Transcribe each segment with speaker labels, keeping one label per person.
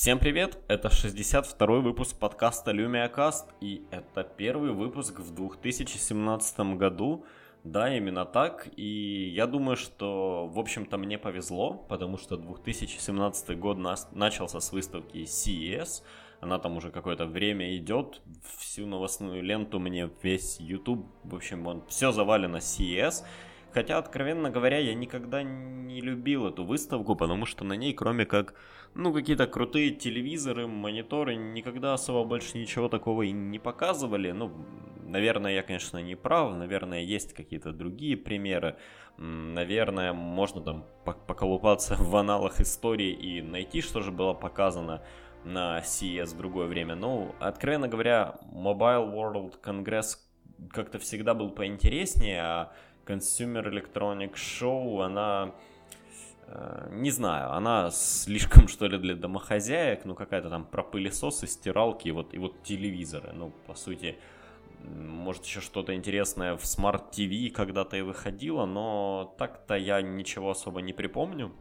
Speaker 1: Всем привет! Это 62-й выпуск подкаста LumiaCast, и это первый выпуск в 2017 году. Да, именно так, и я думаю, что, в общем-то, мне повезло, потому что 2017 год нас, начался с выставки CES, она там уже какое-то время идет, всю новостную ленту мне весь YouTube, в общем, он все завалено CES, Хотя, откровенно говоря, я никогда не любил эту выставку, потому что на ней, кроме как, ну, какие-то крутые телевизоры, мониторы, никогда особо больше ничего такого и не показывали. Ну, наверное, я, конечно, не прав, наверное, есть какие-то другие примеры. Наверное, можно там поколупаться в аналах истории и найти, что же было показано на CES в другое время. Ну, откровенно говоря, Mobile World Congress как-то всегда был поинтереснее, а Consumer Electronic Show, она, не знаю, она слишком, что ли, для домохозяек, ну, какая-то там про пылесосы, стиралки и вот, и вот телевизоры, ну, по сути, может, еще что-то интересное в Smart TV когда-то и выходило, но так-то я ничего особо не припомню.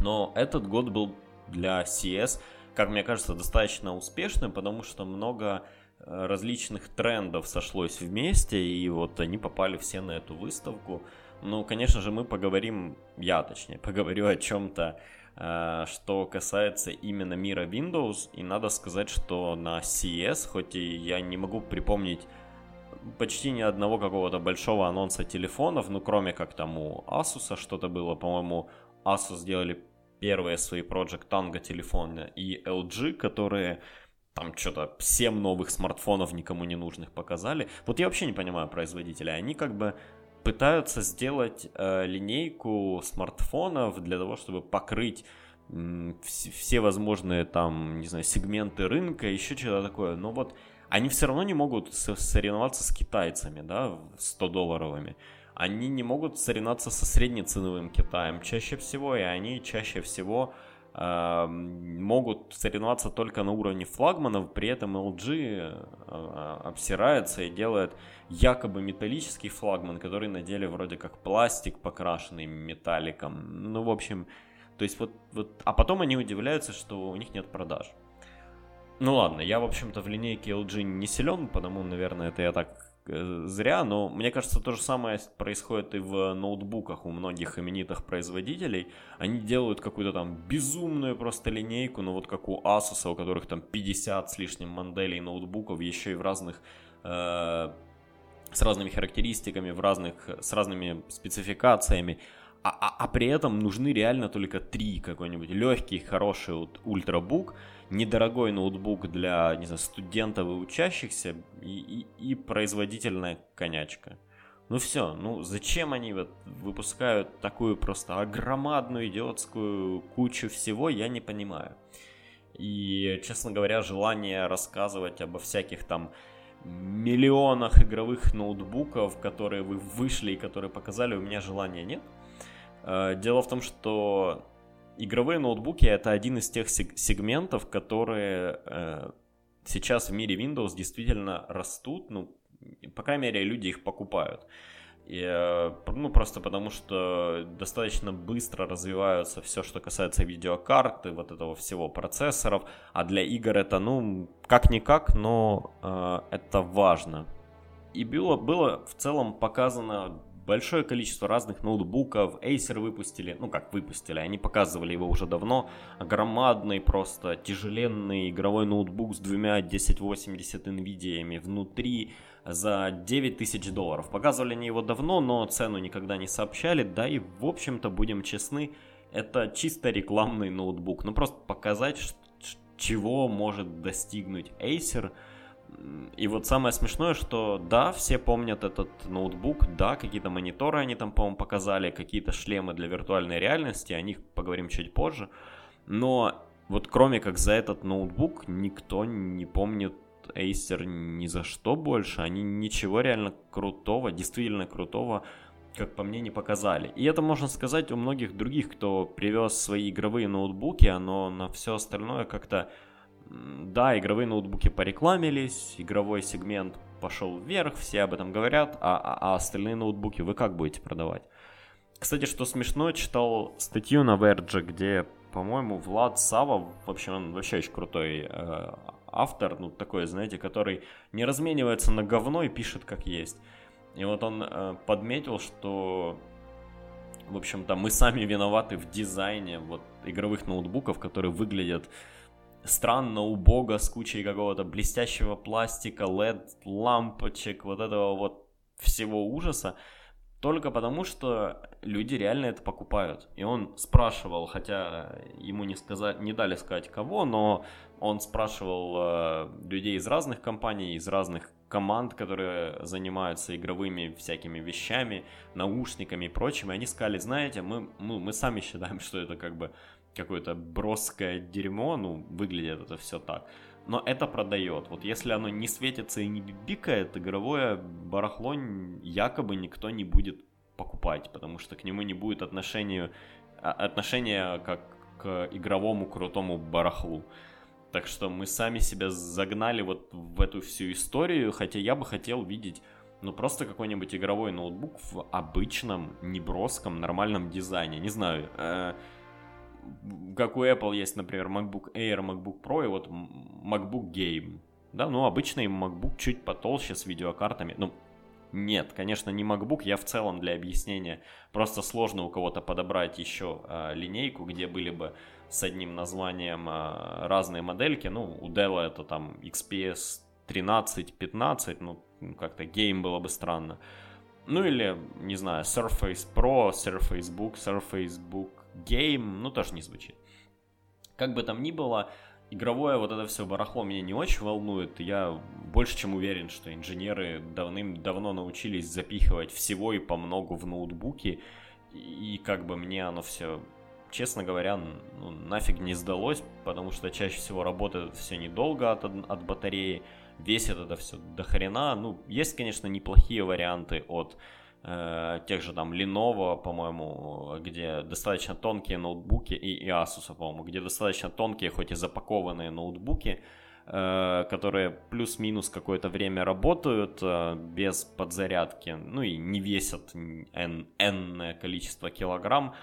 Speaker 1: Но этот год был для CS, как мне кажется, достаточно успешным, потому что много Э, различных трендов сошлось вместе, и вот они попали все на эту выставку. Ну, конечно же, мы поговорим, я точнее, поговорю о чем-то, э, что касается именно мира Windows, и надо сказать, что на CES, хоть и я не могу припомнить почти ни одного какого-то большого анонса телефонов, ну, кроме как там у Asus что-то было, по-моему, Asus сделали первые свои Project Tango телефоны, и LG, которые там что-то 7 новых смартфонов никому не нужных показали. Вот я вообще не понимаю производителя. Они как бы пытаются сделать э, линейку смартфонов для того, чтобы покрыть э, все возможные там, не знаю, сегменты рынка, еще что-то такое. Но вот они все равно не могут соревноваться с китайцами, да, 100-долларовыми. Они не могут соревноваться со среднеценовым Китаем чаще всего, и они чаще всего могут соревноваться только на уровне флагманов, при этом LG а, обсирается и делает якобы металлический флагман, который на деле вроде как пластик, покрашенный металликом. Ну, в общем, то есть вот, вот... А потом они удивляются, что у них нет продаж. Ну ладно, я, в общем-то, в линейке LG не силен, потому, наверное, это я так Э, зря, но мне кажется, то же самое происходит и в ноутбуках у многих именитых производителей. Они делают какую-то там безумную просто линейку, ну вот как у Asus, у которых там 50 с лишним моделей ноутбуков, еще и в разных э, с разными характеристиками, в разных, с разными спецификациями. А, а, а при этом нужны реально только три какой-нибудь легкий, хороший вот ультрабук, недорогой ноутбук для, не знаю, студентов и учащихся и, и, и производительная конячка. Ну все, ну зачем они вот выпускают такую просто огромадную идиотскую кучу всего, я не понимаю. И, честно говоря, желание рассказывать обо всяких там миллионах игровых ноутбуков, которые вы вышли и которые показали, у меня желания нет. Э, дело в том, что игровые ноутбуки это один из тех сегментов, которые э, сейчас в мире Windows действительно растут, ну, по крайней мере, люди их покупают. И, э, ну, просто потому что достаточно быстро развиваются все, что касается видеокарты, вот этого всего процессоров, а для игр это, ну, как-никак, но э, это важно. И было, было в целом показано большое количество разных ноутбуков. Acer выпустили, ну как выпустили, они показывали его уже давно. Громадный, просто тяжеленный игровой ноутбук с двумя 1080 NVIDIA внутри за 9000 долларов. Показывали они его давно, но цену никогда не сообщали. Да и, в общем-то, будем честны, это чисто рекламный ноутбук. Ну просто показать, чего может достигнуть Acer – и вот самое смешное, что да, все помнят этот ноутбук, да, какие-то мониторы они там, по-моему, показали, какие-то шлемы для виртуальной реальности, о них поговорим чуть позже. Но вот кроме как за этот ноутбук, никто не помнит Acer ни за что больше. Они ничего реально крутого, действительно крутого, как по мне, не показали. И это можно сказать у многих других, кто привез свои игровые ноутбуки, но на все остальное как-то да, игровые ноутбуки порекламились, игровой сегмент пошел вверх, все об этом говорят, а, а, а остальные ноутбуки вы как будете продавать? Кстати, что смешно, читал статью на Verge, где по-моему, Влад Сава, вообще он вообще очень крутой э, автор, ну такой, знаете, который не разменивается на говно и пишет как есть. И вот он э, подметил, что, в общем-то, мы сами виноваты в дизайне вот игровых ноутбуков, которые выглядят странно, убого, с кучей какого-то блестящего пластика, LED, лампочек, вот этого вот всего ужаса только потому, что люди реально это покупают. И он спрашивал, хотя ему не, сказать, не дали сказать кого, но он спрашивал э, людей из разных компаний, из разных команд, которые занимаются игровыми всякими вещами, наушниками и прочим, и они сказали, знаете, мы, мы, мы сами считаем, что это как бы какое-то броское дерьмо, ну, выглядит это все так но это продает. Вот если оно не светится и не бибикает, игровое барахло якобы никто не будет покупать, потому что к нему не будет отношения, а, отношения как к игровому крутому барахлу. Так что мы сами себя загнали вот в эту всю историю, хотя я бы хотел видеть ну просто какой-нибудь игровой ноутбук в обычном, неброском, нормальном дизайне. Не знаю, э, как у Apple есть, например, MacBook Air, MacBook Pro и вот MacBook Game. Да, ну обычный MacBook чуть потолще с видеокартами. Ну, нет, конечно, не MacBook, я в целом для объяснения. Просто сложно у кого-то подобрать еще э, линейку, где были бы с одним названием э, разные модельки. Ну, у Dell это там XPS 13, 15, ну, как-то Game было бы странно. Ну или, не знаю, Surface Pro, Surface Book, Surface Book Game, ну тоже не звучит. Как бы там ни было, игровое вот это все барахло меня не очень волнует. Я больше чем уверен, что инженеры давным-давно научились запихивать всего и по многу в ноутбуки. И как бы мне оно все, честно говоря, ну, нафиг не сдалось, потому что чаще всего работает все недолго от, от батареи, весит это все до хрена. Ну, есть, конечно, неплохие варианты от э, тех же там Lenovo, по-моему, где достаточно тонкие ноутбуки, и, и Asus, по-моему, где достаточно тонкие, хоть и запакованные ноутбуки, э, которые плюс-минус какое-то время работают э, без подзарядки, ну и не весят n, n количество килограмм,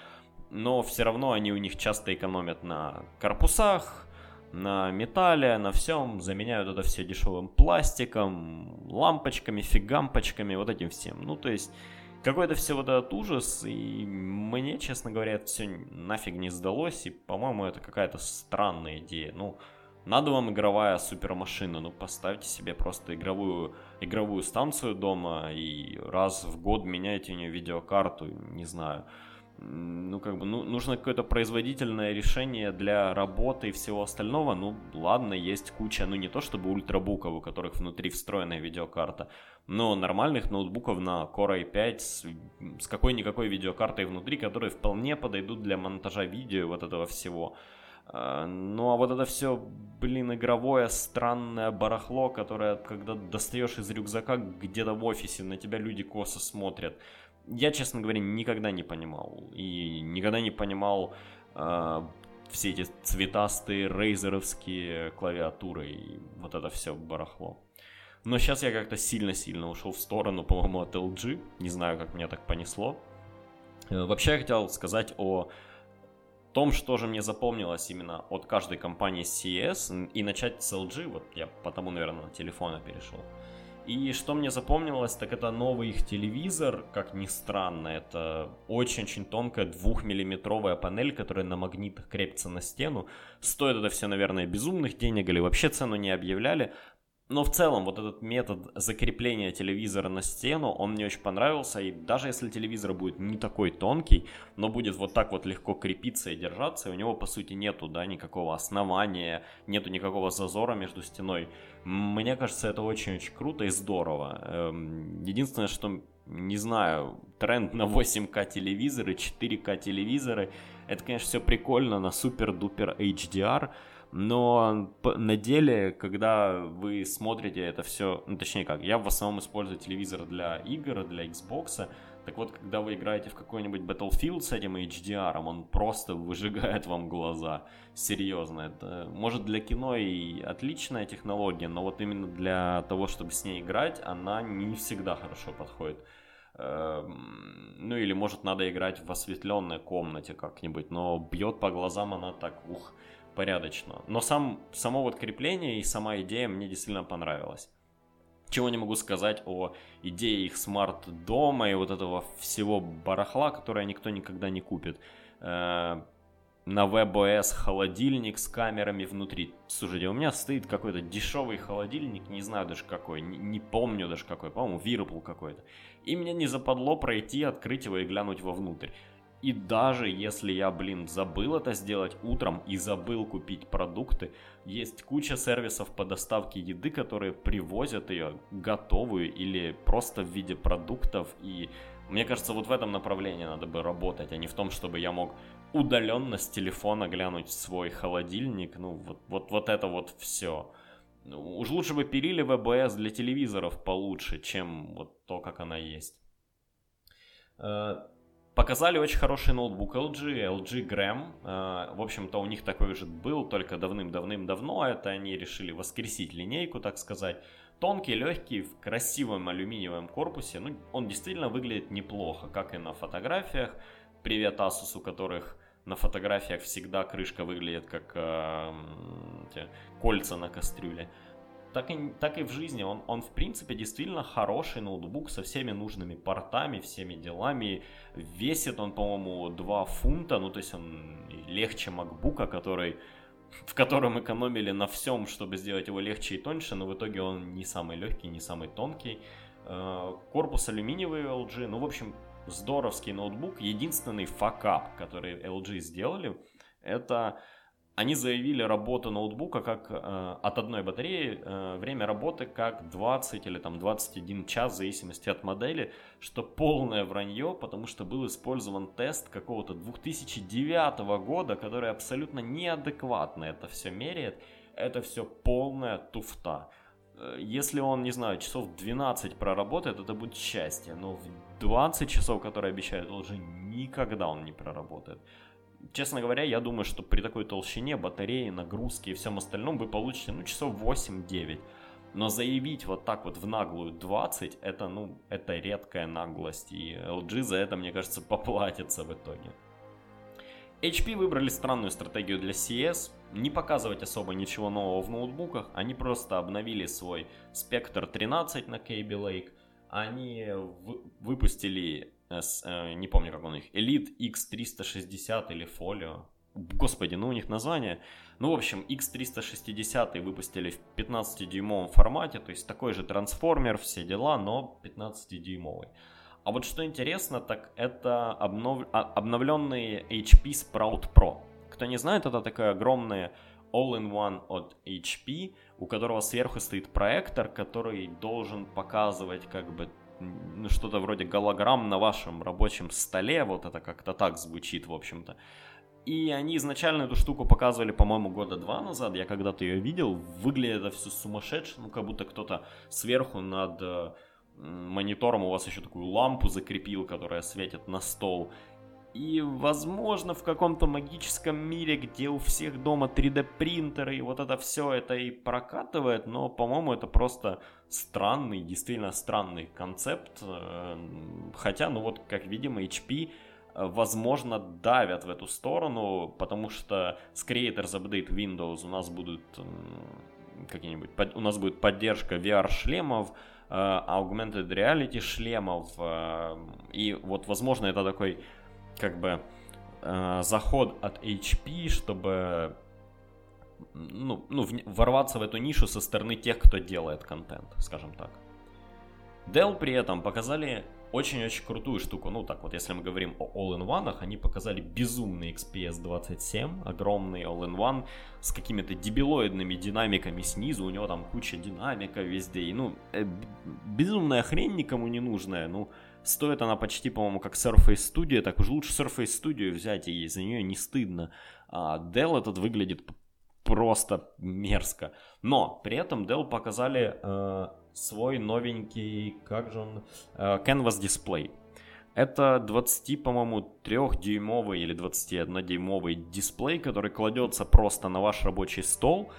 Speaker 1: но все равно они у них часто экономят на корпусах, на металле, на всем, заменяют это все дешевым пластиком, лампочками, фигампочками, вот этим всем. Ну, то есть, какой-то все вот этот ужас, и мне, честно говоря, это все нафиг не сдалось, и, по-моему, это какая-то странная идея. Ну, надо вам игровая супермашина, ну, поставьте себе просто игровую, игровую станцию дома, и раз в год меняйте у нее видеокарту, не знаю ну, как бы, ну, нужно какое-то производительное решение для работы и всего остального. Ну, ладно, есть куча, ну, не то чтобы ультрабуков, у которых внутри встроенная видеокарта, но нормальных ноутбуков на Core i5 с, с какой-никакой видеокартой внутри, которые вполне подойдут для монтажа видео вот этого всего. А, ну, а вот это все, блин, игровое странное барахло, которое, когда достаешь из рюкзака где-то в офисе, на тебя люди косо смотрят я, честно говоря, никогда не понимал. И никогда не понимал э, все эти цветастые рейзеровские клавиатуры и вот это все барахло. Но сейчас я как-то сильно-сильно ушел в сторону, по-моему, от LG. Не знаю, как меня так понесло. Э, вообще я хотел сказать о том, что же мне запомнилось именно от каждой компании CES, и начать с LG, вот я потому, наверное, на телефона перешел. И что мне запомнилось, так это новый их телевизор, как ни странно, это очень-очень тонкая двухмиллиметровая панель, которая на магнитах крепится на стену. Стоит это все, наверное, безумных денег или вообще цену не объявляли, но в целом вот этот метод закрепления телевизора на стену, он мне очень понравился, и даже если телевизор будет не такой тонкий, но будет вот так вот легко крепиться и держаться, у него по сути нету, да, никакого основания, нету никакого зазора между стеной. Мне кажется, это очень-очень круто и здорово. Эм, единственное, что, не знаю, тренд на 8К телевизоры, 4К телевизоры, это, конечно, все прикольно на супер-дупер HDR, но на деле, когда вы смотрите это все, ну точнее как, я в основном использую телевизор для игр, для Xbox, так вот, когда вы играете в какой-нибудь Battlefield с этим HDR, он просто выжигает вам глаза. Серьезно. Это, может, для кино и отличная технология, но вот именно для того, чтобы с ней играть, она не всегда хорошо подходит. Эм, ну или может надо играть в осветленной комнате как-нибудь, но бьет по глазам она так, ух, порядочно. Но сам, само вот крепление и сама идея мне действительно понравилась. Чего не могу сказать о идее их смарт-дома и вот этого всего барахла, которое никто никогда не купит. Э, на WebOS холодильник с камерами внутри. Слушайте, у меня стоит какой-то дешевый холодильник, не знаю даже какой, не, помню даже какой, по-моему, Whirlpool какой-то. И мне не западло пройти, открыть его и глянуть вовнутрь. И даже если я, блин, забыл это сделать утром и забыл купить продукты, есть куча сервисов по доставке еды, которые привозят ее готовую или просто в виде продуктов. И мне кажется, вот в этом направлении надо бы работать, а не в том, чтобы я мог удаленно с телефона глянуть свой холодильник. Ну, вот, вот, вот это вот все. Ну, уж лучше бы пилили ВБС для телевизоров получше, чем вот то, как она есть. Э, показали очень хороший ноутбук LG, LG Gram. Э, в общем-то, у них такой же был, только давным-давным-давно. Это они решили воскресить линейку, так сказать. Тонкий, легкий, в красивом алюминиевом корпусе. Ну, он действительно выглядит неплохо, как и на фотографиях. Привет Asus, у которых на фотографиях всегда крышка выглядит как э, кольца на кастрюле. Так и, так и в жизни. Он, он, в принципе, действительно хороший ноутбук со всеми нужными портами, всеми делами. Весит он, по-моему, 2 фунта. Ну, то есть он легче MacBook, который, в котором экономили на всем, чтобы сделать его легче и тоньше. Но в итоге он не самый легкий, не самый тонкий. Э, корпус алюминиевый LG. Ну, в общем, здоровский ноутбук. Единственный факап, который LG сделали, это они заявили работу ноутбука как э, от одной батареи, э, время работы как 20 или там 21 час в зависимости от модели, что полное вранье, потому что был использован тест какого-то 2009 года, который абсолютно неадекватно это все меряет. Это все полная туфта. Э, если он, не знаю, часов 12 проработает, это будет счастье. Но в 20 часов, которые обещают, уже никогда он не проработает. Честно говоря, я думаю, что при такой толщине батареи, нагрузки и всем остальном вы получите, ну, часов 8-9. Но заявить вот так вот в наглую 20, это, ну, это редкая наглость. И LG за это, мне кажется, поплатится в итоге. HP выбрали странную стратегию для CS, не показывать особо ничего нового в ноутбуках, они просто обновили свой Spectre 13 на Kaby Lake, они выпустили, э, э, не помню как он их, Elite X360 или Folio, господи, ну у них название, ну в общем X360 выпустили в 15-дюймовом формате, то есть такой же трансформер, все дела, но 15-дюймовый. А вот что интересно, так это обнов... А, обновленный HP Sprout Pro. Кто не знает, это такая огромная all-in-one от HP, у которого сверху стоит проектор, который должен показывать как бы что-то вроде голограмм на вашем рабочем столе, вот это как-то так звучит, в общем-то. И они изначально эту штуку показывали, по-моему, года два назад, я когда-то ее видел, выглядит это все сумасшедше, ну как будто кто-то сверху над э, монитором у вас еще такую лампу закрепил, которая светит на стол. И, возможно, в каком-то магическом мире, где у всех дома 3D принтеры, и вот это все это и прокатывает, но, по-моему, это просто странный, действительно странный концепт. Э, хотя, ну вот, как видим, HP э, возможно, давят в эту сторону, потому что с Creators Update Windows у нас будут какие-нибудь, у нас будет поддержка VR-шлемов, э, augmented reality шлемов, и вот, возможно, это такой как бы э, заход от HP, чтобы ну, ну, ворваться в эту нишу со стороны тех, кто делает контент, скажем так. Dell при этом показали очень-очень крутую штуку. Ну, так вот, если мы говорим о All-in-One, они показали безумный XPS 27, огромный All-in-One с какими-то дебилоидными динамиками снизу, у него там куча динамика везде, и, ну, э, безумная хрень никому не нужная, ну, Стоит она почти, по-моему, как Surface Studio, так уж лучше Surface Studio взять, и за нее не стыдно. А Dell этот выглядит просто мерзко. Но при этом Dell показали э, свой новенький, как же он, э, Canvas Display. Это 20, по-моему, 3-дюймовый или 21-дюймовый дисплей, который кладется просто на ваш рабочий стол.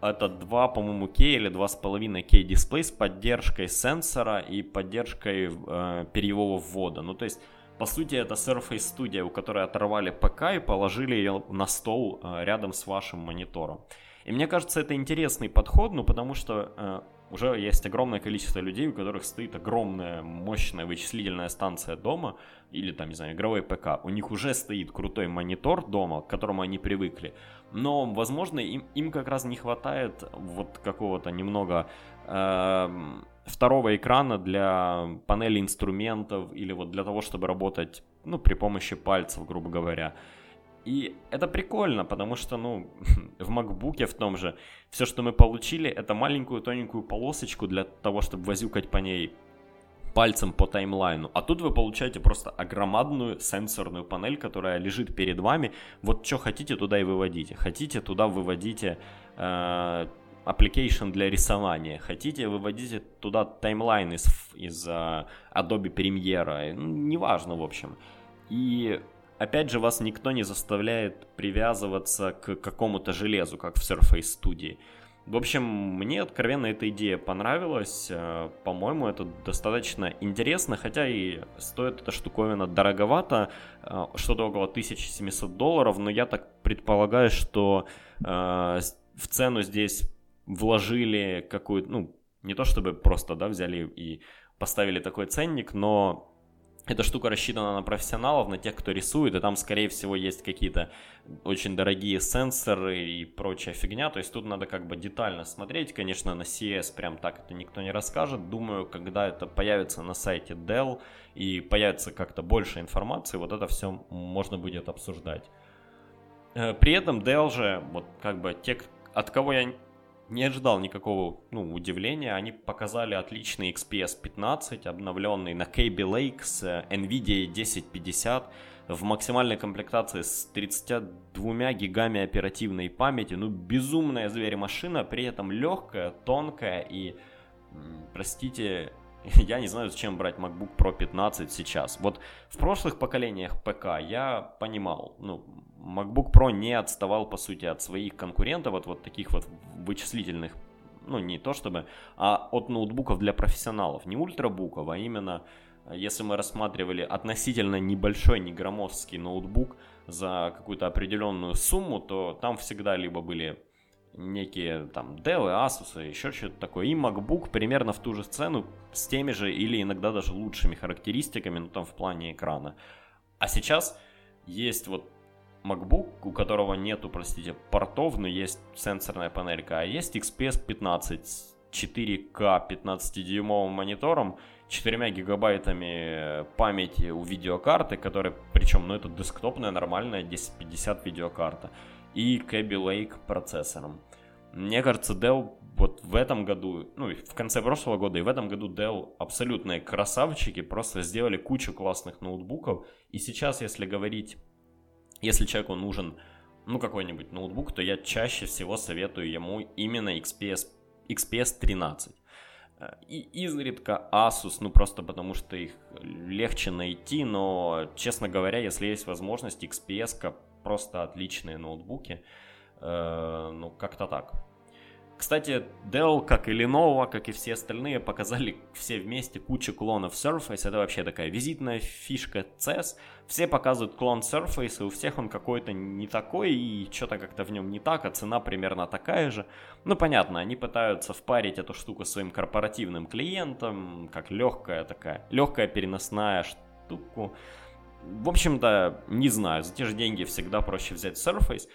Speaker 1: Это 2, по-моему, K или 2,5 K дисплей с поддержкой сенсора и поддержкой э, перьевого ввода. Ну, то есть, по сути, это Surface Studio, у которой оторвали ПК и положили ее на стол э, рядом с вашим монитором. И мне кажется, это интересный подход, ну, потому что э, уже есть огромное количество людей, у которых стоит огромная мощная вычислительная станция дома, или там, не знаю, игровой ПК. У них уже стоит крутой монитор дома, к которому они привыкли. Но, возможно, им, им как раз не хватает вот какого-то немного э, второго экрана для панели инструментов или вот для того, чтобы работать, ну, при помощи пальцев, грубо говоря. И это прикольно, потому что, ну, в MacBook в том же, все, что мы получили, это маленькую тоненькую полосочку для того, чтобы возюкать по ней пальцем по таймлайну. А тут вы получаете просто огромадную сенсорную панель, которая лежит перед вами. Вот что хотите, туда и выводите. Хотите, туда выводите э, application для рисования. Хотите, выводите туда таймлайн из, из uh, Adobe Premiere. Ну, неважно, в общем. И опять же, вас никто не заставляет привязываться к какому-то железу, как в Surface Studio. В общем, мне откровенно эта идея понравилась. Э, по-моему, это достаточно интересно, хотя и стоит эта штуковина дороговато, э, что-то около 1700 долларов, но я так предполагаю, что э, в цену здесь вложили какую-то, ну, не то чтобы просто, да, взяли и поставили такой ценник, но эта штука рассчитана на профессионалов, на тех, кто рисует, и там, скорее всего, есть какие-то очень дорогие сенсоры и прочая фигня. То есть тут надо как бы детально смотреть. Конечно, на CS прям так это никто не расскажет. Думаю, когда это появится на сайте Dell и появится как-то больше информации, вот это все можно будет обсуждать. Э, при этом Dell же, вот как бы те, от кого я не ожидал никакого ну, удивления. Они показали отличный XPS 15, обновленный на Kaby Lake с NVIDIA 1050 в максимальной комплектации с 32 гигами оперативной памяти. Ну, безумная зверь-машина, при этом легкая, тонкая и, простите, я не знаю, зачем брать MacBook Pro 15 сейчас. Вот в прошлых поколениях ПК я понимал, ну, MacBook Pro не отставал, по сути, от своих конкурентов, от вот таких вот вычислительных, ну, не то чтобы, а от ноутбуков для профессионалов. Не ультрабуков, а именно, если мы рассматривали относительно небольшой, не громоздкий ноутбук за какую-то определенную сумму, то там всегда либо были некие там Dell, Asus, еще что-то такое. И MacBook примерно в ту же цену с теми же или иногда даже лучшими характеристиками, ну там в плане экрана. А сейчас есть вот MacBook, у которого нету, простите, портов, но есть сенсорная панелька, а есть XPS 15 4К 15-дюймовым монитором, 4 гигабайтами памяти у видеокарты, которая, причем, ну это десктопная нормальная 1050 видеокарта и Kaby Lake процессором. Мне кажется, Dell вот в этом году, ну, в конце прошлого года и в этом году Dell абсолютные красавчики, просто сделали кучу классных ноутбуков. И сейчас, если говорить, если человеку нужен, ну, какой-нибудь ноутбук, то я чаще всего советую ему именно XPS, XPS 13. И изредка Asus, ну просто потому что их легче найти, но, честно говоря, если есть возможность, XPS просто отличные ноутбуки. Э, ну, как-то так. Кстати, Dell, как и Lenovo, как и все остальные, показали все вместе кучу клонов Surface. Это вообще такая визитная фишка CES. Все показывают клон Surface, и у всех он какой-то не такой, и что-то как-то в нем не так, а цена примерно такая же. Ну, понятно, они пытаются впарить эту штуку своим корпоративным клиентам, как легкая такая, легкая переносная штуку. В общем-то, не знаю, за те же деньги всегда проще взять Surface.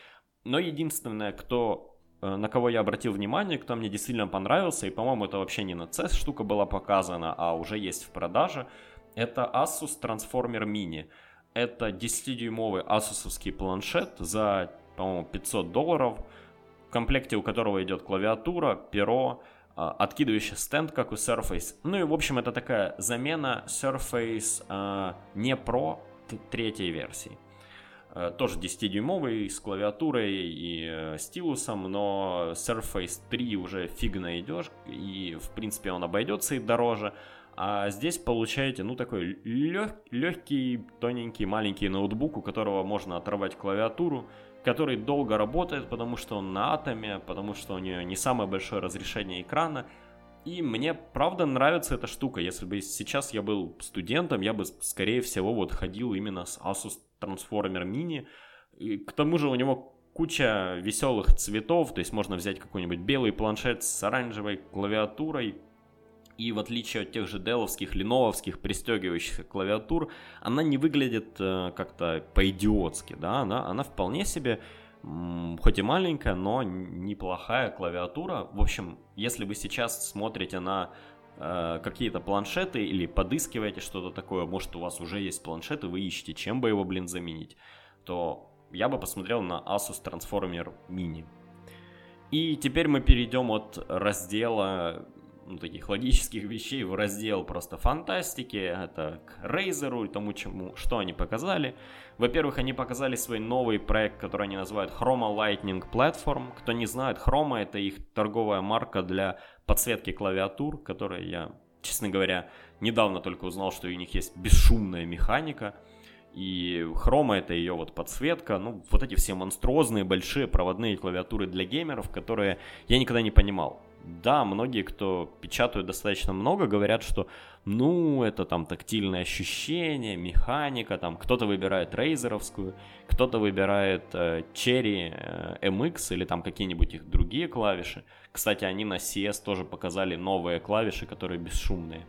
Speaker 1: Но единственное, кто, э, на кого я обратил внимание, кто мне действительно понравился, и, по-моему, это вообще не на CES штука была показана, а уже есть в продаже, это Asus Transformer Mini. Это 10-дюймовый асусовский планшет за, по-моему, 500 долларов, в комплекте у которого идет клавиатура, перо, а, откидывающий стенд, как у Surface. Ну и, в общем, это такая замена Surface э, не Pro, третьей версии. Э, тоже 10-дюймовый с клавиатурой и э, стилусом, но Surface 3 уже фиг найдешь, и в принципе он обойдется и дороже. А здесь получаете, ну, такой лег, легкий, тоненький, маленький ноутбук, у которого можно оторвать клавиатуру, который долго работает, потому что он на атоме, потому что у нее не самое большое разрешение экрана. И мне правда нравится эта штука. Если бы сейчас я был студентом, я бы скорее всего вот ходил именно с Asus Transformer Mini. И к тому же у него куча веселых цветов, то есть можно взять какой-нибудь белый планшет с оранжевой клавиатурой, и в отличие от тех же деловских, леновских пристегивающихся клавиатур, она не выглядит э, как-то по-идиотски, да, она, она вполне себе, хоть и маленькая, но неплохая клавиатура. В общем, если вы сейчас смотрите на э, какие-то планшеты или подыскиваете что-то такое, может у вас уже есть планшет и вы ищете, чем бы его, блин, заменить, то я бы посмотрел на Asus Transformer Mini. И теперь мы перейдем от раздела ну, таких логических вещей в раздел просто фантастики. Это к Razer и тому, чему, что они показали. Во-первых, они показали свой новый проект, который они называют Chroma Lightning Platform. Кто не знает, Chroma это их торговая марка для подсветки клавиатур, которая я, честно говоря, недавно только узнал, что у них есть бесшумная механика. И хрома это ее вот подсветка, ну вот эти все монструозные большие проводные клавиатуры для геймеров, которые я никогда не понимал да, многие, кто печатают достаточно много, говорят, что ну, это там тактильное ощущение, механика, там кто-то выбирает рейзеровскую, кто-то выбирает э, Cherry э, MX или там какие-нибудь их другие клавиши. Кстати, они на CS тоже показали новые клавиши, которые бесшумные.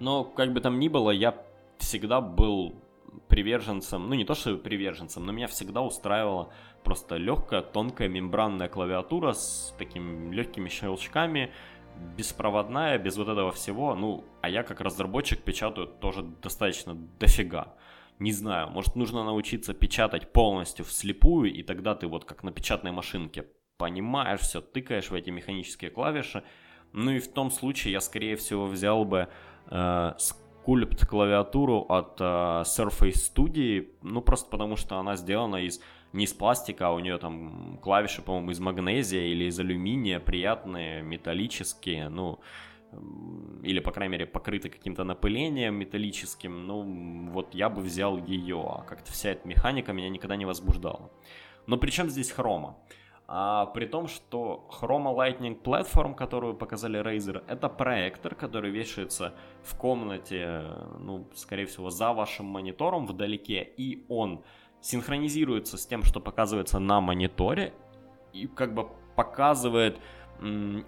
Speaker 1: Но, как бы там ни было, я всегда был приверженцем, ну не то что приверженцем, но меня всегда устраивало просто легкая, тонкая мембранная клавиатура с такими легкими щелчками, беспроводная, без вот этого всего. Ну, а я как разработчик печатаю тоже достаточно дофига. Не знаю, может нужно научиться печатать полностью вслепую, и тогда ты вот как на печатной машинке понимаешь все, тыкаешь в эти механические клавиши. Ну и в том случае я, скорее всего, взял бы э, скульпт клавиатуру от э, Surface Studio, ну просто потому что она сделана из не из пластика, а у нее там клавиши, по-моему, из магнезия или из алюминия, приятные, металлические, ну, или, по крайней мере, покрыты каким-то напылением металлическим, ну, вот я бы взял ее, а как-то вся эта механика меня никогда не возбуждала. Но при чем здесь хрома? А, при том, что Chroma Lightning Platform, которую показали Razer, это проектор, который вешается в комнате, ну, скорее всего, за вашим монитором вдалеке, и он синхронизируется с тем, что показывается на мониторе, и как бы показывает,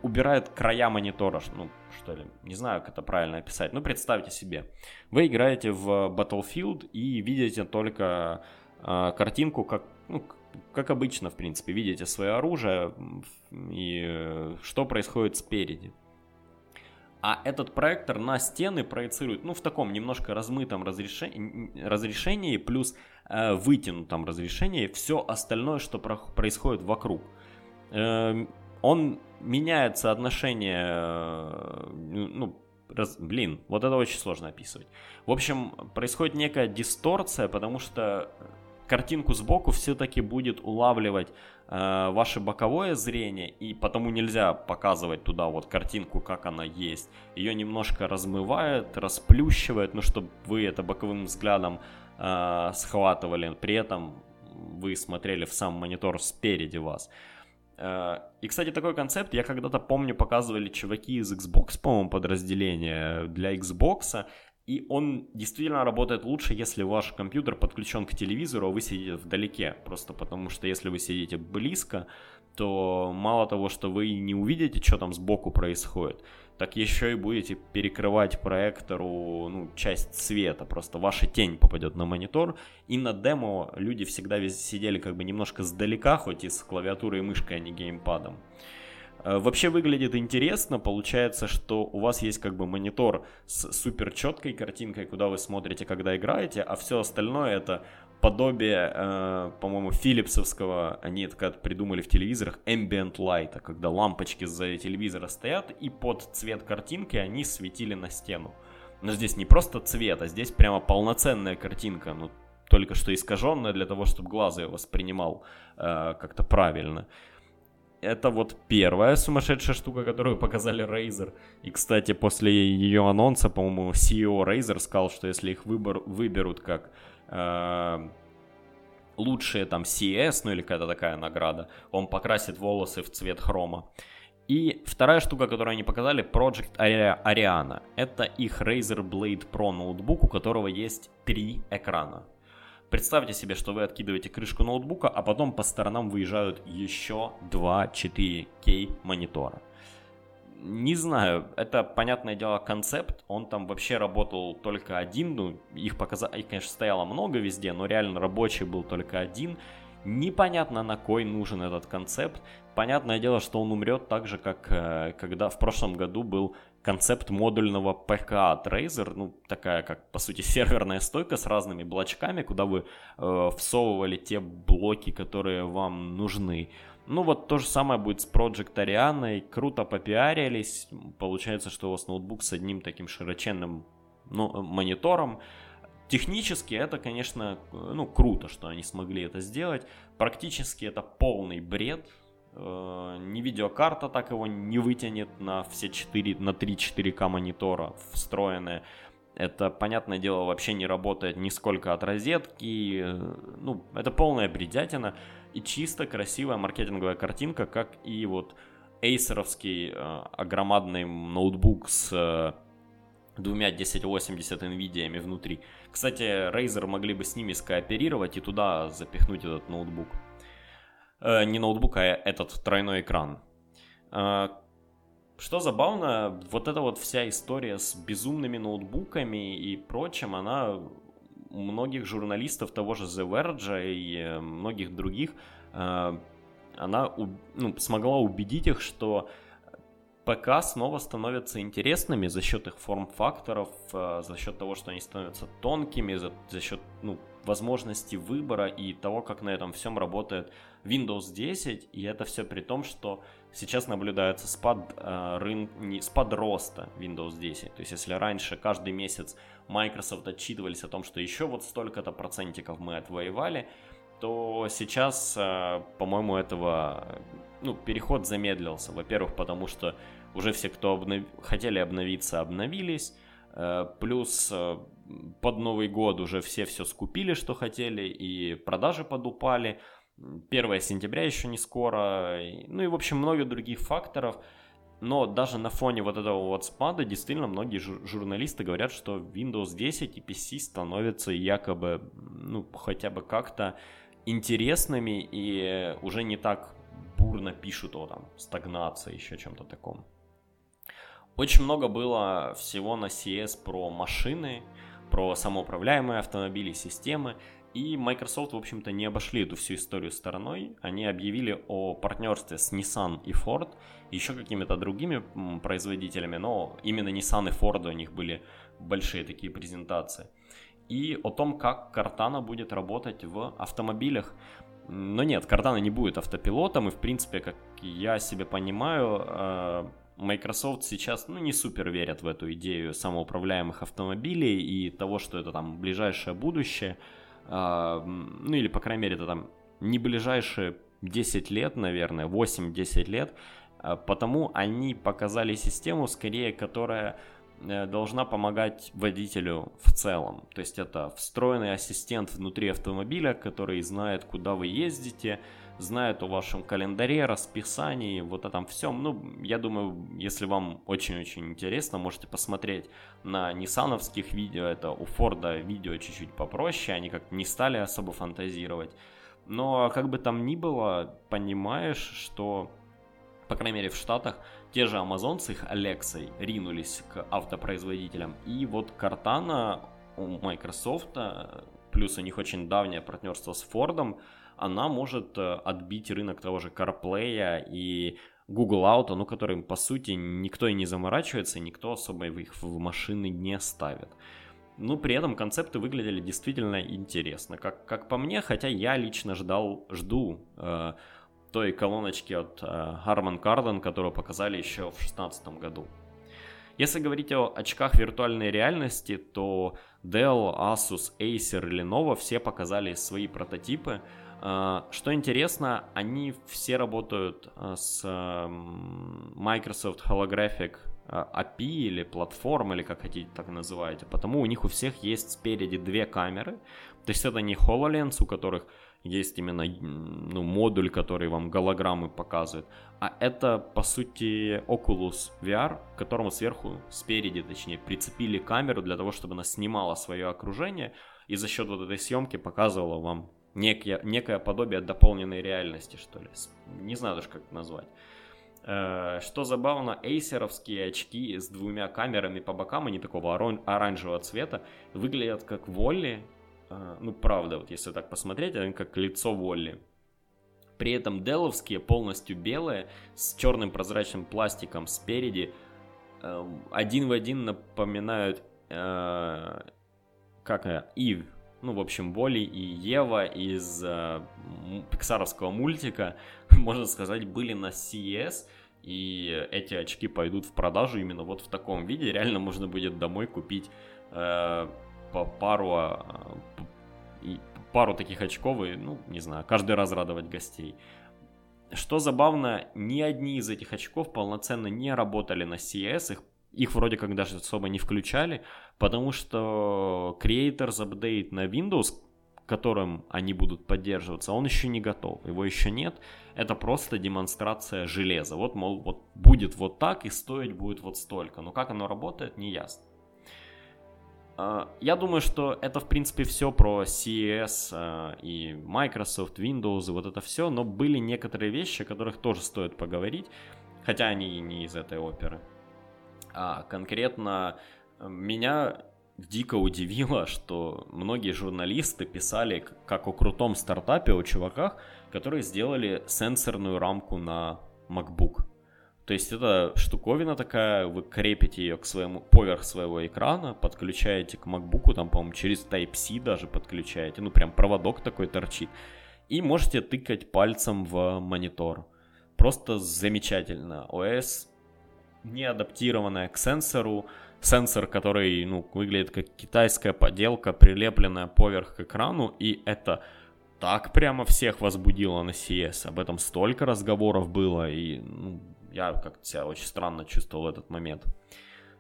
Speaker 1: убирает края монитора, ну, что ли, не знаю, как это правильно описать, но представьте себе, вы играете в Battlefield и видите только э, картинку, как, ну, как обычно, в принципе, видите свое оружие и э, что происходит спереди. А этот проектор на стены проецирует, ну, в таком немножко размытом разрешении, разрешении плюс э, вытянутом разрешении все остальное, что про- происходит вокруг. Э, он меняет соотношение, э, ну, раз, блин, вот это очень сложно описывать. В общем, происходит некая дисторция, потому что картинку сбоку все-таки будет улавливать э, ваше боковое зрение, и потому нельзя показывать туда вот картинку, как она есть. Ее немножко размывает, расплющивает, ну, чтобы вы это боковым взглядом э, схватывали, при этом вы смотрели в сам монитор спереди вас. Э, и, кстати, такой концепт я когда-то помню показывали чуваки из Xbox, по-моему, подразделения для Xbox, и он действительно работает лучше, если ваш компьютер подключен к телевизору, а вы сидите вдалеке. Просто потому что если вы сидите близко, то мало того, что вы не увидите, что там сбоку происходит, так еще и будете перекрывать проектору ну, часть света. Просто ваша тень попадет на монитор. И на демо люди всегда сидели как бы немножко сдалека, хоть и с клавиатурой и мышкой, а не геймпадом. Э, вообще выглядит интересно, получается, что у вас есть как бы монитор с супер четкой картинкой, куда вы смотрите, когда играете, а все остальное это подобие, э, по-моему, филипсовского, они это как придумали в телевизорах, ambient light, когда лампочки за телевизора стоят, и под цвет картинки они светили на стену. Но здесь не просто цвет, а здесь прямо полноценная картинка, ну, только что искаженная для того, чтобы глаз ее воспринимал э, как-то правильно это вот первая сумасшедшая штука, которую показали Razer. И, кстати, после ее анонса, по-моему, CEO Razer сказал, что если их выбор, выберут как э, лучшие там CS, ну или какая-то такая награда. Он покрасит волосы в цвет хрома. И вторая штука, которую они показали, Project Ariana. Это их Razer Blade Pro ноутбук, у которого есть три экрана. Представьте себе, что вы откидываете крышку ноутбука, а потом по сторонам выезжают еще два 4K монитора. Не знаю, это, понятное дело, концепт. Он там вообще работал только один. Ну, их показали, их, конечно, стояло много везде, но реально рабочий был только один. Непонятно, на кой нужен этот концепт. Понятное дело, что он умрет так же, как э, когда в прошлом году был концепт модульного ПК от Razer, ну, такая, как, по сути, серверная стойка с разными блочками, куда вы э, всовывали те блоки, которые вам нужны. Ну, вот то же самое будет с Project Ariana, круто попиарились, получается, что у вас ноутбук с одним таким широченным ну, монитором, Технически это, конечно, ну, круто, что они смогли это сделать. Практически это полный бред. Э, ни видеокарта так его не вытянет на все 4, на 3 4К монитора встроенные. Это, понятное дело, вообще не работает нисколько от розетки. Ну, это полная бредятина. И чисто красивая маркетинговая картинка, как и вот эйсеровский э, огромадный ноутбук с э, двумя 1080 NVIDIA внутри. Кстати, Razer могли бы с ними скооперировать и туда запихнуть этот ноутбук. Э, не ноутбук, а этот тройной экран. Э, что забавно, вот эта вот вся история с безумными ноутбуками и прочим, она многих журналистов того же The Verge и э, многих других, она ну, смогла убедить их, что ПК снова становятся интересными за счет их форм-факторов, за счет того, что они становятся тонкими, за, за счет ну, возможности выбора и того, как на этом всем работает Windows 10. И это все при том, что сейчас наблюдается спад, э, рын... не, спад роста Windows 10. То есть если раньше каждый месяц Microsoft отчитывались о том, что еще вот столько-то процентиков мы отвоевали, то сейчас, э, по-моему, этого ну, переход замедлился. Во-первых, потому что уже все, кто обнов... хотели обновиться, обновились. Э, плюс э, под Новый год уже все все скупили, что хотели, и продажи подупали. 1 сентября еще не скоро. Ну и, в общем, много других факторов. Но даже на фоне вот этого вот спада действительно многие журналисты говорят, что Windows 10 и PC становятся якобы, ну, хотя бы как-то интересными и уже не так бурно пишут о там стагнации, еще чем-то таком. Очень много было всего на CS про машины, про самоуправляемые автомобили, системы. И Microsoft, в общем-то, не обошли эту всю историю стороной. Они объявили о партнерстве с Nissan и Ford, еще какими-то другими производителями, но именно Nissan и Ford у них были большие такие презентации. И о том, как Cortana будет работать в автомобилях. Но нет, Cortana не будет автопилотом, и в принципе, как я себе понимаю, э, Microsoft сейчас ну, не супер верят в эту идею самоуправляемых автомобилей и того, что это там ближайшее будущее. А, ну или, по крайней мере, это там не ближайшие 10 лет, наверное, 8-10 лет. А, потому они показали систему, скорее, которая э, должна помогать водителю в целом. То есть это встроенный ассистент внутри автомобиля, который знает, куда вы ездите, знают о вашем календаре, расписании, вот этом всем. Ну, я думаю, если вам очень-очень интересно, можете посмотреть на ниссановских видео. Это у Форда видео чуть-чуть попроще, они как не стали особо фантазировать. Но как бы там ни было, понимаешь, что, по крайней мере, в Штатах те же амазонцы их Алексой ринулись к автопроизводителям. И вот Картана у Microsoft, плюс у них очень давнее партнерство с Фордом, она может э, отбить рынок того же CarPlay и Google Auto, ну, которым, по сути, никто и не заморачивается, никто особо их в машины не ставит. Ну, при этом концепты выглядели действительно интересно, как, как по мне, хотя я лично ждал, жду э, той колоночки от э, Harman Kardon, которую показали еще в 2016 году. Если говорить о очках виртуальной реальности, то Dell, Asus, Acer Lenovo все показали свои прототипы, что интересно, они все работают а, с Microsoft Holographic а, API или платформ, или как хотите так называете. Потому у них у всех есть спереди две камеры. То есть это не HoloLens, у которых есть именно ну, модуль, который вам голограммы показывает. А это, по сути, Oculus VR, к которому сверху, спереди, точнее, прицепили камеру для того, чтобы она снимала свое окружение и за счет вот этой съемки показывала вам некое, некое подобие дополненной реальности, что ли. Не знаю даже, как это назвать. Э, что забавно, эйсеровские очки с двумя камерами по бокам, они такого оранжевого цвета, выглядят как Волли. Э, ну, правда, вот если так посмотреть, они как лицо Волли. При этом деловские полностью белые, с черным прозрачным пластиком спереди, э, один в один напоминают, как Ив, ну, в общем, Боли и Ева из э, пиксаровского мультика, можно сказать, были на CES, и эти очки пойдут в продажу именно вот в таком виде. Реально можно будет домой купить э, по пару, э, пару таких очков и, ну, не знаю, каждый раз радовать гостей. Что забавно, ни одни из этих очков полноценно не работали на CES, их их вроде как даже особо не включали, потому что Creators Update на Windows, которым они будут поддерживаться, он еще не готов, его еще нет. Это просто демонстрация железа. Вот, мол, вот будет вот так и стоить будет вот столько. Но как оно работает, не ясно. А, я думаю, что это, в принципе, все про CES а, и Microsoft, Windows и вот это все, но были некоторые вещи, о которых тоже стоит поговорить, хотя они не из этой оперы. А конкретно э, меня дико удивило, что многие журналисты писали как о крутом стартапе, о чуваках, которые сделали сенсорную рамку на MacBook. То есть это штуковина такая, вы крепите ее к своему, поверх своего экрана, подключаете к MacBook, там, по-моему, через Type-C даже подключаете, ну прям проводок такой торчит, и можете тыкать пальцем в монитор. Просто замечательно. OS не адаптированная к сенсору. Сенсор, который ну, выглядит как китайская поделка, прилепленная поверх к экрану. И это так прямо всех возбудило на CS. Об этом столько разговоров было. И ну, я как-то себя очень странно чувствовал в этот момент.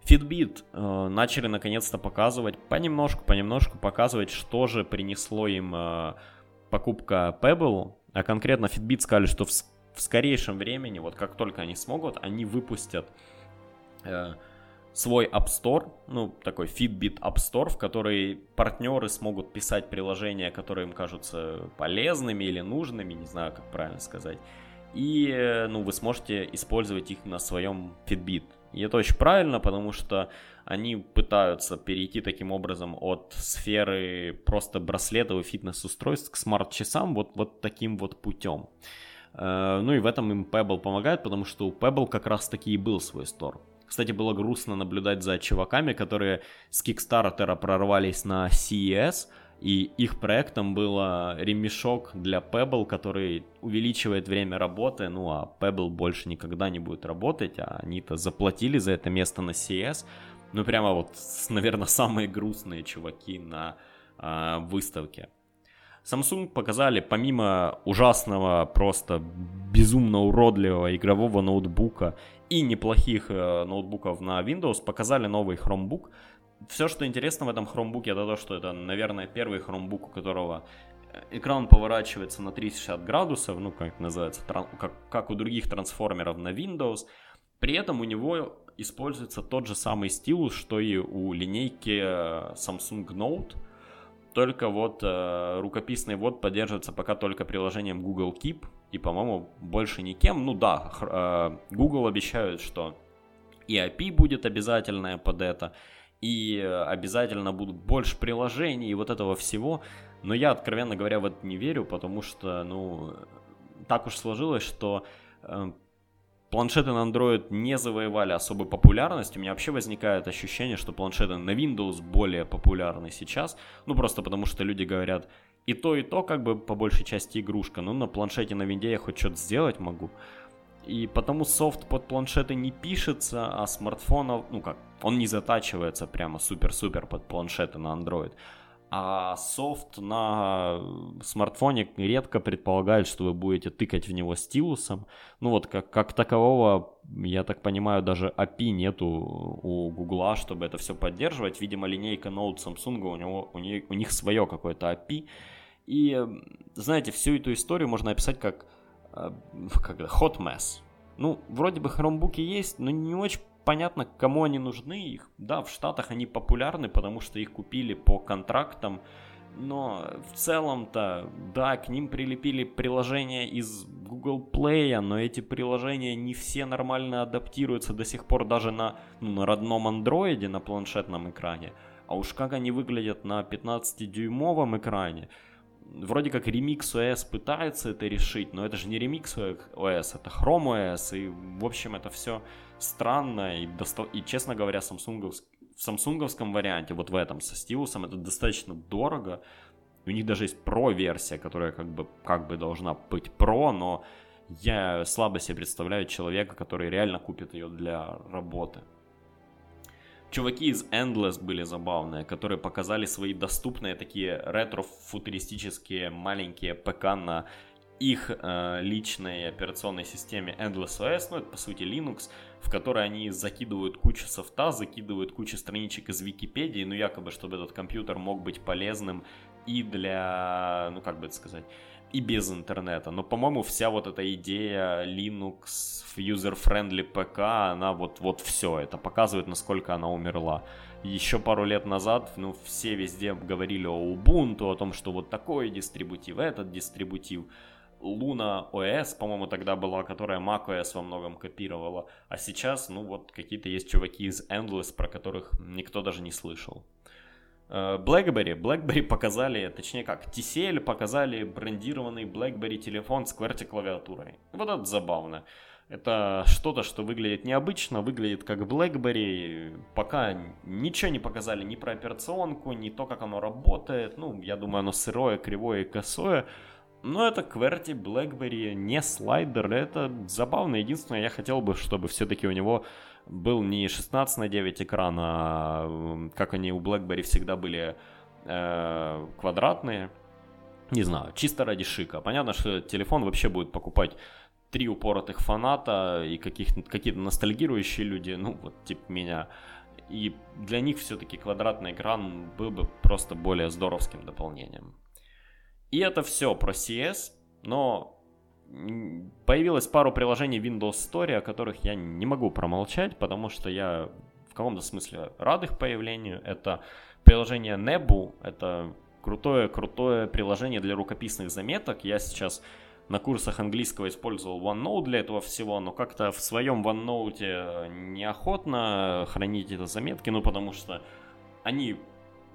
Speaker 1: Fitbit э, начали наконец-то показывать, понемножку, понемножку показывать, что же принесло им э, покупка Pebble. А конкретно Fitbit сказали, что в, в скорейшем времени, вот как только они смогут, они выпустят свой App Store, ну, такой Fitbit App Store, в который партнеры смогут писать приложения, которые им кажутся полезными или нужными, не знаю, как правильно сказать. И, э, ну, вы сможете использовать их на своем Fitbit. И это очень правильно, потому что они пытаются перейти таким образом от сферы просто браслетов и фитнес-устройств к смарт-часам вот, вот таким вот путем. Э, ну и в этом им Pebble помогает, потому что у Pebble как раз таки и был свой стор. Кстати, было грустно наблюдать за чуваками, которые с Kickstarter прорвались на CES, и их проектом было ремешок для Pebble, который увеличивает время работы, ну а Pebble больше никогда не будет работать, а они-то заплатили за это место на CES. Ну прямо вот, наверное, самые грустные чуваки на э, выставке. Samsung показали, помимо ужасного, просто безумно уродливого игрового ноутбука и неплохих э, ноутбуков на Windows, показали новый Chromebook. Все, что интересно в этом Chromebook, это то, что это, наверное, первый Chromebook, у которого э, экран поворачивается на 360 градусов, ну, как называется, как, как у других трансформеров на Windows. При этом у него используется тот же самый стилус, что и у линейки э, Samsung Note – только вот э, рукописный ввод поддерживается пока только приложением Google Keep. И, по-моему, больше никем. Ну да, э, Google обещают, что и API будет обязательное под это. И обязательно будут больше приложений и вот этого всего. Но я, откровенно говоря, в это не верю, потому что, ну, так уж сложилось, что э, планшеты на Android не завоевали особой популярность. У меня вообще возникает ощущение, что планшеты на Windows более популярны сейчас. Ну, просто потому что люди говорят, и то, и то, как бы по большей части игрушка. Ну, на планшете на винде я хоть что-то сделать могу. И потому софт под планшеты не пишется, а смартфонов, ну как, он не затачивается прямо супер-супер под планшеты на Android. А софт на смартфоне редко предполагает, что вы будете тыкать в него стилусом. Ну вот как, как такового, я так понимаю, даже API нету у Гугла, чтобы это все поддерживать. Видимо, линейка Note Samsung, у, него, у, них, у них свое какое-то API. И, знаете, всю эту историю можно описать как, э, как hot mess. Ну, вроде бы хромбуки есть, но не очень понятно, кому они нужны. Их, да, в Штатах они популярны, потому что их купили по контрактам. Но в целом-то, да, к ним прилепили приложения из Google Play, но эти приложения не все нормально адаптируются до сих пор даже на, ну, на родном андроиде, на планшетном экране. А уж как они выглядят на 15-дюймовом экране. Вроде как Remix OS пытается это решить, но это же не Remix OS, это Chrome OS, и в общем это все странно, и, достав... и честно говоря, в самсунговском варианте, вот в этом, со стилусом, это достаточно дорого. У них даже есть про-версия, которая как бы, как бы должна быть про, но я слабо себе представляю человека, который реально купит ее для работы. Чуваки из Endless были забавные, которые показали свои доступные такие ретро-футуристические маленькие ПК на их э, личной операционной системе Endless OS, ну это по сути Linux, в которой они закидывают кучу софта, закидывают кучу страничек из Википедии, ну якобы, чтобы этот компьютер мог быть полезным и для, ну как бы это сказать, и без интернета. Но, по-моему, вся вот эта идея Linux user-friendly ПК, она вот, вот все, это показывает, насколько она умерла. Еще пару лет назад, ну, все везде говорили о Ubuntu, о том, что вот такой дистрибутив, этот дистрибутив. Luna OS, по-моему, тогда была, которая macOS во многом копировала. А сейчас, ну вот, какие-то есть чуваки из Endless, про которых никто даже не слышал. Э, BlackBerry. BlackBerry показали, точнее как, TCL показали брендированный BlackBerry телефон с QWERTY клавиатурой. Вот это забавно. Это что-то, что выглядит необычно, выглядит как BlackBerry. Пока ничего не показали ни про операционку, ни то, как оно работает. Ну, я думаю, оно сырое, кривое и косое. Но это QWERTY, BlackBerry, не слайдер, это забавно. Единственное, я хотел бы, чтобы все-таки у него был не 16 на 9 экран, а как они у BlackBerry всегда были э, квадратные. Не знаю, чисто ради шика. Понятно, что телефон вообще будет покупать три упоротых фаната и каких, какие-то ностальгирующие люди, ну вот типа меня. И для них все-таки квадратный экран был бы просто более здоровским дополнением. И это все про CS, но появилось пару приложений Windows Story, о которых я не могу промолчать, потому что я в каком-то смысле рад их появлению. Это приложение Nebu, это крутое-крутое приложение для рукописных заметок. Я сейчас на курсах английского использовал OneNote для этого всего, но как-то в своем OneNote неохотно хранить эти заметки, ну потому что они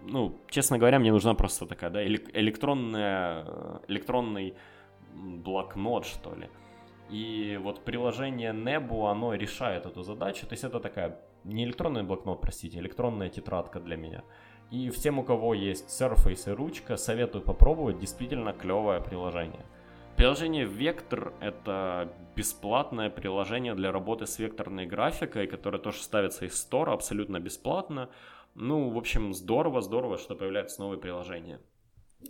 Speaker 1: ну, честно говоря, мне нужна просто такая, да, электронная, электронный блокнот, что ли. И вот приложение Nebu, оно решает эту задачу. То есть это такая, не электронный блокнот, простите, электронная тетрадка для меня. И всем, у кого есть Surface и ручка, советую попробовать. Действительно клевое приложение. Приложение Vector — это бесплатное приложение для работы с векторной графикой, которое тоже ставится из Store абсолютно бесплатно. Ну, в общем, здорово, здорово, что появляются новые приложения.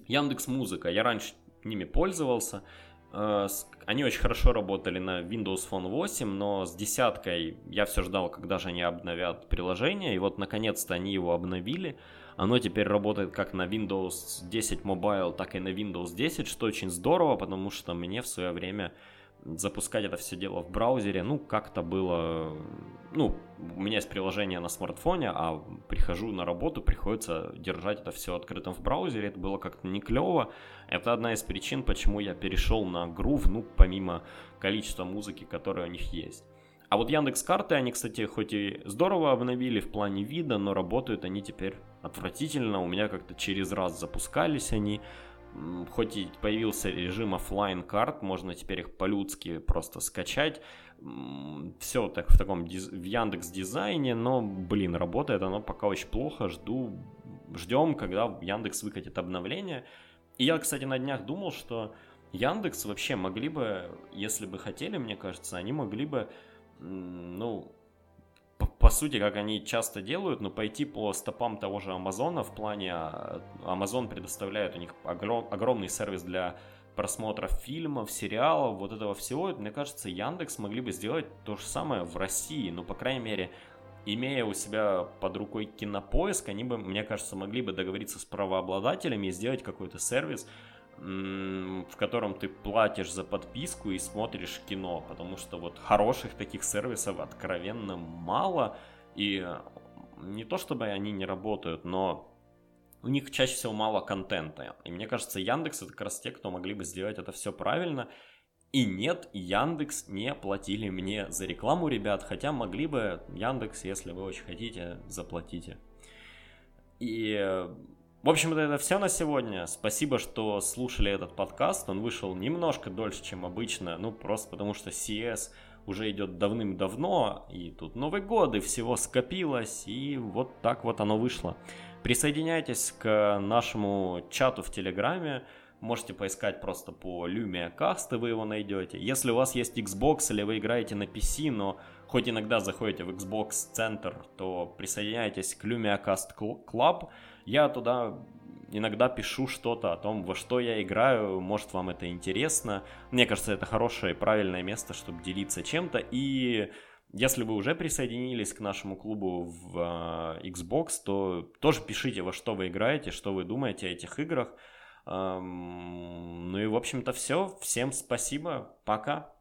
Speaker 1: Яндекс Музыка. Я раньше ними пользовался. Э, они очень хорошо работали на Windows Phone 8, но с десяткой я все ждал, когда же они обновят приложение. И вот наконец-то они его обновили. Оно теперь работает как на Windows 10 Mobile, так и на Windows 10, что очень здорово, потому что мне в свое время запускать это все дело в браузере, ну, как-то было... Ну, у меня есть приложение на смартфоне, а прихожу на работу, приходится держать это все открытым в браузере, это было как-то не клево. Это одна из причин, почему я перешел на Groove, ну, помимо количества музыки, которая у них есть. А вот Яндекс карты, они, кстати, хоть и здорово обновили в плане вида, но работают они теперь отвратительно. У меня как-то через раз запускались они хоть и появился режим офлайн карт, можно теперь их по-людски просто скачать. Все так в таком в Яндекс дизайне, но, блин, работает оно пока очень плохо. Жду, ждем, когда Яндекс выкатит обновление. И я, кстати, на днях думал, что Яндекс вообще могли бы, если бы хотели, мне кажется, они могли бы, ну, по, сути, как они часто делают, но пойти по стопам того же Амазона в плане Amazon предоставляет у них огром, огромный сервис для просмотра фильмов, сериалов, вот этого всего. Мне кажется, Яндекс могли бы сделать то же самое в России, ну, по крайней мере, имея у себя под рукой кинопоиск, они бы, мне кажется, могли бы договориться с правообладателями и сделать какой-то сервис, в котором ты платишь за подписку и смотришь кино, потому что вот хороших таких сервисов откровенно мало, и не то чтобы они не работают, но у них чаще всего мало контента. И мне кажется, Яндекс это как раз те, кто могли бы сделать это все правильно. И нет, Яндекс не платили мне за рекламу, ребят, хотя могли бы Яндекс, если вы очень хотите, заплатите. И в общем-то, это все на сегодня. Спасибо, что слушали этот подкаст. Он вышел немножко дольше, чем обычно. Ну, просто потому что CS уже идет давным-давно, и тут Новый год, и всего скопилось, и вот так вот оно вышло. Присоединяйтесь к нашему чату в Телеграме. Можете поискать просто по Lumia Cast, и вы его найдете. Если у вас есть Xbox или вы играете на PC, но хоть иногда заходите в Xbox Center, то присоединяйтесь к Lumia Cast Club. Я туда иногда пишу что-то о том, во что я играю, может вам это интересно. Мне кажется, это хорошее и правильное место, чтобы делиться чем-то. И если вы уже присоединились к нашему клубу в uh, Xbox, то тоже пишите, во что вы играете, что вы думаете о этих играх. Ну и, в общем-то, все. Всем спасибо. Пока.